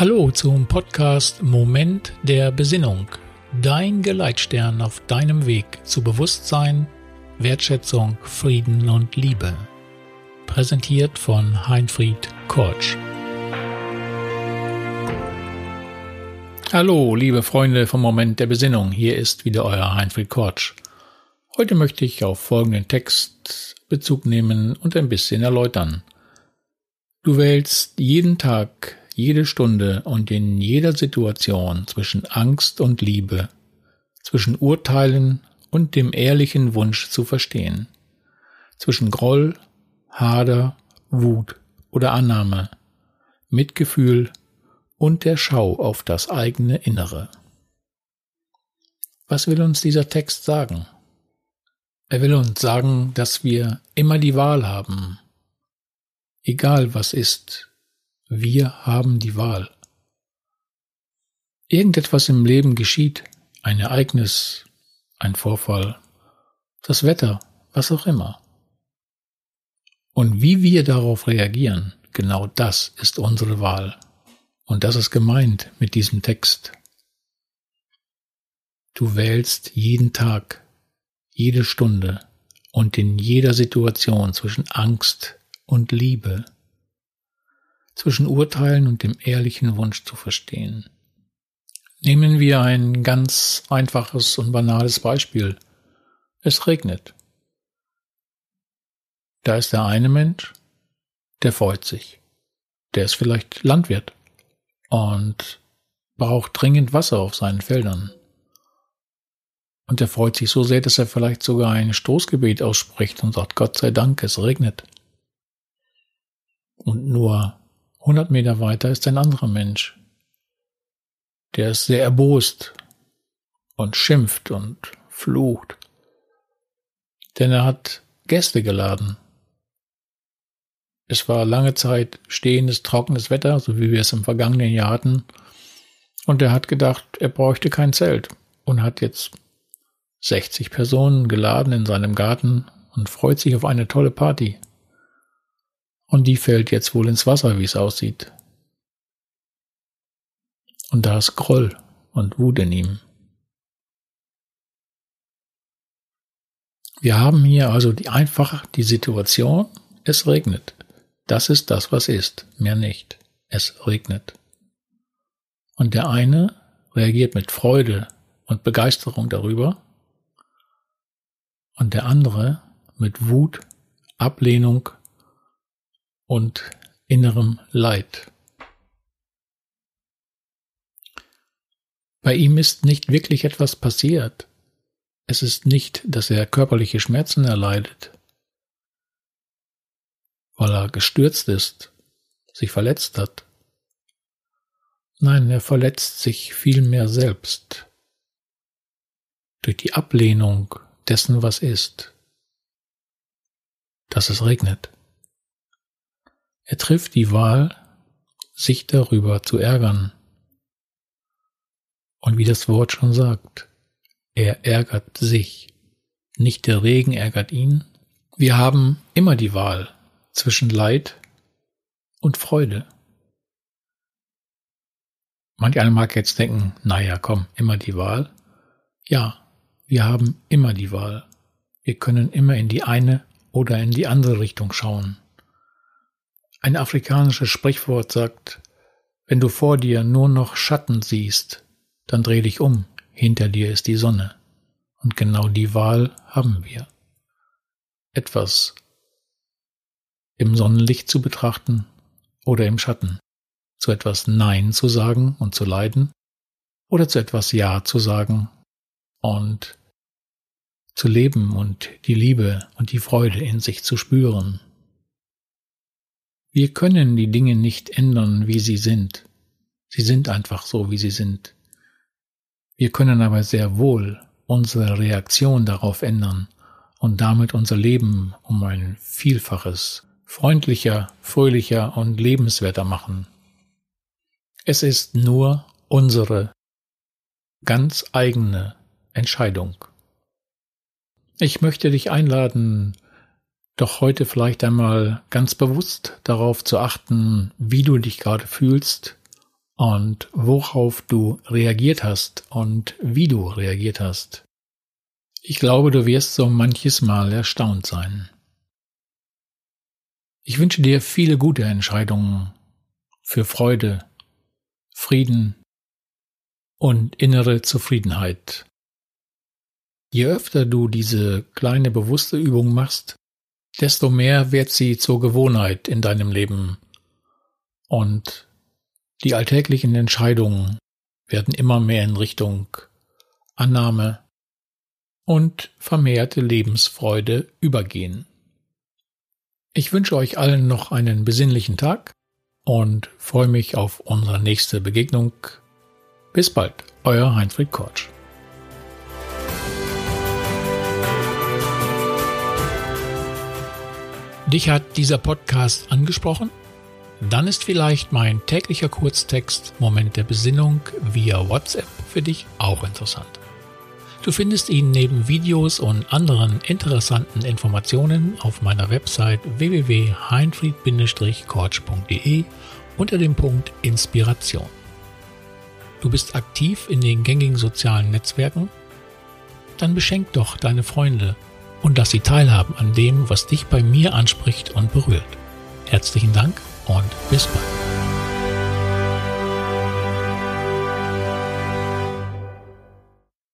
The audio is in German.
Hallo zum Podcast Moment der Besinnung. Dein Geleitstern auf deinem Weg zu Bewusstsein, Wertschätzung, Frieden und Liebe. Präsentiert von Heinfried Kortsch. Hallo, liebe Freunde vom Moment der Besinnung. Hier ist wieder euer Heinfried Kortsch. Heute möchte ich auf folgenden Text Bezug nehmen und ein bisschen erläutern. Du wählst jeden Tag jede Stunde und in jeder Situation zwischen Angst und Liebe, zwischen Urteilen und dem ehrlichen Wunsch zu verstehen, zwischen Groll, Hader, Wut oder Annahme, Mitgefühl und der Schau auf das eigene Innere. Was will uns dieser Text sagen? Er will uns sagen, dass wir immer die Wahl haben. Egal was ist, wir haben die Wahl. Irgendetwas im Leben geschieht, ein Ereignis, ein Vorfall, das Wetter, was auch immer. Und wie wir darauf reagieren, genau das ist unsere Wahl. Und das ist gemeint mit diesem Text. Du wählst jeden Tag, jede Stunde und in jeder Situation zwischen Angst und Liebe zwischen Urteilen und dem ehrlichen Wunsch zu verstehen. Nehmen wir ein ganz einfaches und banales Beispiel. Es regnet. Da ist der eine Mensch, der freut sich. Der ist vielleicht Landwirt und braucht dringend Wasser auf seinen Feldern. Und er freut sich so sehr, dass er vielleicht sogar ein Stoßgebet ausspricht und sagt, Gott sei Dank, es regnet. Und nur 100 Meter weiter ist ein anderer Mensch. Der ist sehr erbost und schimpft und flucht. Denn er hat Gäste geladen. Es war lange Zeit stehendes, trockenes Wetter, so wie wir es im vergangenen Jahr hatten. Und er hat gedacht, er bräuchte kein Zelt und hat jetzt 60 Personen geladen in seinem Garten und freut sich auf eine tolle Party. Und die fällt jetzt wohl ins Wasser, wie es aussieht. Und da ist Groll und Wut in ihm. Wir haben hier also die einfach die Situation, es regnet. Das ist das, was ist, mehr nicht. Es regnet. Und der eine reagiert mit Freude und Begeisterung darüber und der andere mit Wut, Ablehnung und innerem Leid. Bei ihm ist nicht wirklich etwas passiert. Es ist nicht, dass er körperliche Schmerzen erleidet, weil er gestürzt ist, sich verletzt hat. Nein, er verletzt sich vielmehr selbst durch die Ablehnung dessen, was ist, dass es regnet. Er trifft die Wahl, sich darüber zu ärgern. Und wie das Wort schon sagt, er ärgert sich. Nicht der Regen ärgert ihn. Wir haben immer die Wahl zwischen Leid und Freude. Manch einer mag jetzt denken, naja, komm, immer die Wahl. Ja, wir haben immer die Wahl. Wir können immer in die eine oder in die andere Richtung schauen. Ein afrikanisches Sprichwort sagt, wenn du vor dir nur noch Schatten siehst, dann dreh dich um, hinter dir ist die Sonne. Und genau die Wahl haben wir. Etwas im Sonnenlicht zu betrachten oder im Schatten, zu etwas Nein zu sagen und zu leiden oder zu etwas Ja zu sagen und zu leben und die Liebe und die Freude in sich zu spüren. Wir können die Dinge nicht ändern, wie sie sind. Sie sind einfach so, wie sie sind. Wir können aber sehr wohl unsere Reaktion darauf ändern und damit unser Leben um ein Vielfaches freundlicher, fröhlicher und lebenswerter machen. Es ist nur unsere ganz eigene Entscheidung. Ich möchte dich einladen, doch heute vielleicht einmal ganz bewusst darauf zu achten, wie du dich gerade fühlst und worauf du reagiert hast und wie du reagiert hast. Ich glaube, du wirst so manches Mal erstaunt sein. Ich wünsche dir viele gute Entscheidungen für Freude, Frieden und innere Zufriedenheit. Je öfter du diese kleine bewusste Übung machst, desto mehr wird sie zur Gewohnheit in deinem Leben und die alltäglichen Entscheidungen werden immer mehr in Richtung Annahme und vermehrte Lebensfreude übergehen. Ich wünsche euch allen noch einen besinnlichen Tag und freue mich auf unsere nächste Begegnung. Bis bald, euer Heinfried Kortsch. Dich hat dieser Podcast angesprochen? Dann ist vielleicht mein täglicher Kurztext Moment der Besinnung via WhatsApp für dich auch interessant. Du findest ihn neben Videos und anderen interessanten Informationen auf meiner Website www.heinfried-kortsch.de unter dem Punkt Inspiration. Du bist aktiv in den gängigen sozialen Netzwerken? Dann beschenk doch deine Freunde und lass sie teilhaben an dem, was dich bei mir anspricht und berührt. Herzlichen Dank und bis bald.